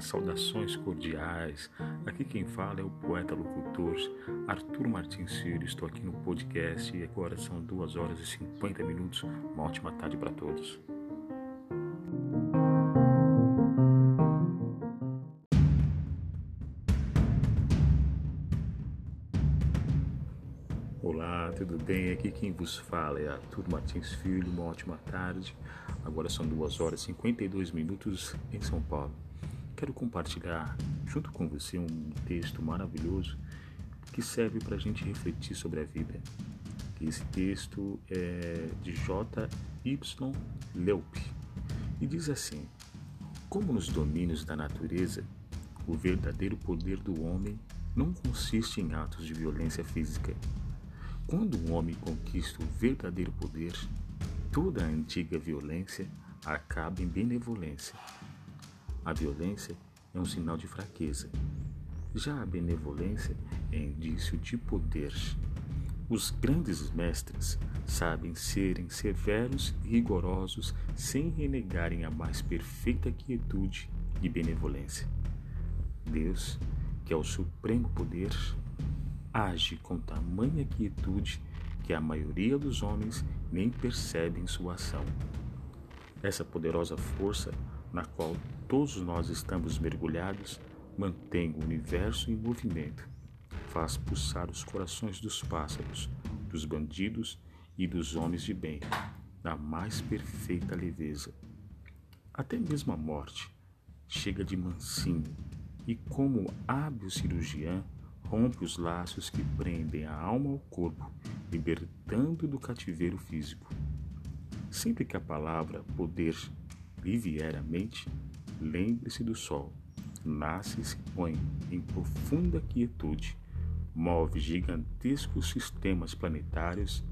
Saudações cordiais. Aqui quem fala é o poeta locutor Arthur Martins Filho. Estou aqui no podcast e agora são 2 horas e 50 minutos. Uma ótima tarde para todos. Olá, tudo bem? Aqui quem vos fala é Arthur Martins Filho. Uma ótima tarde. Agora são 2 horas e 52 minutos em São Paulo quero compartilhar junto com você um texto maravilhoso que serve para a gente refletir sobre a vida. Esse texto é de J. Y. Leup e diz assim: Como nos domínios da natureza, o verdadeiro poder do homem não consiste em atos de violência física. Quando um homem conquista o verdadeiro poder, toda a antiga violência acaba em benevolência a violência é um sinal de fraqueza. Já a benevolência é indício de poder. Os grandes mestres sabem serem severos e rigorosos sem renegarem a mais perfeita quietude e benevolência. Deus, que é o supremo poder, age com tamanha quietude que a maioria dos homens nem percebem sua ação. Essa poderosa força na qual todos nós estamos mergulhados, mantém o universo em movimento, faz pulsar os corações dos pássaros, dos bandidos e dos homens de bem, na mais perfeita leveza. Até mesmo a morte chega de mansinho e, como hábil cirurgião, rompe os laços que prendem a alma ao corpo, libertando do cativeiro físico. Sempre que a palavra poder lhe lembre-se do Sol. Nasce e se põe em profunda quietude, move gigantescos sistemas planetários,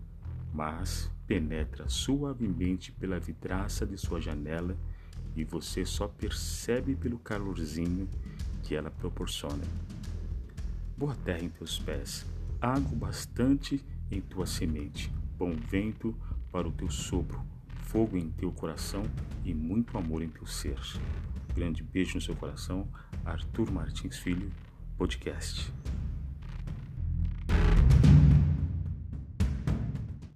mas penetra suavemente pela vidraça de sua janela e você só percebe pelo calorzinho que ela proporciona. Boa terra em teus pés, água bastante em tua semente, bom vento para o teu sopro, fogo em teu coração e muito amor em teu ser. Grande beijo no seu coração. Arthur Martins Filho, podcast.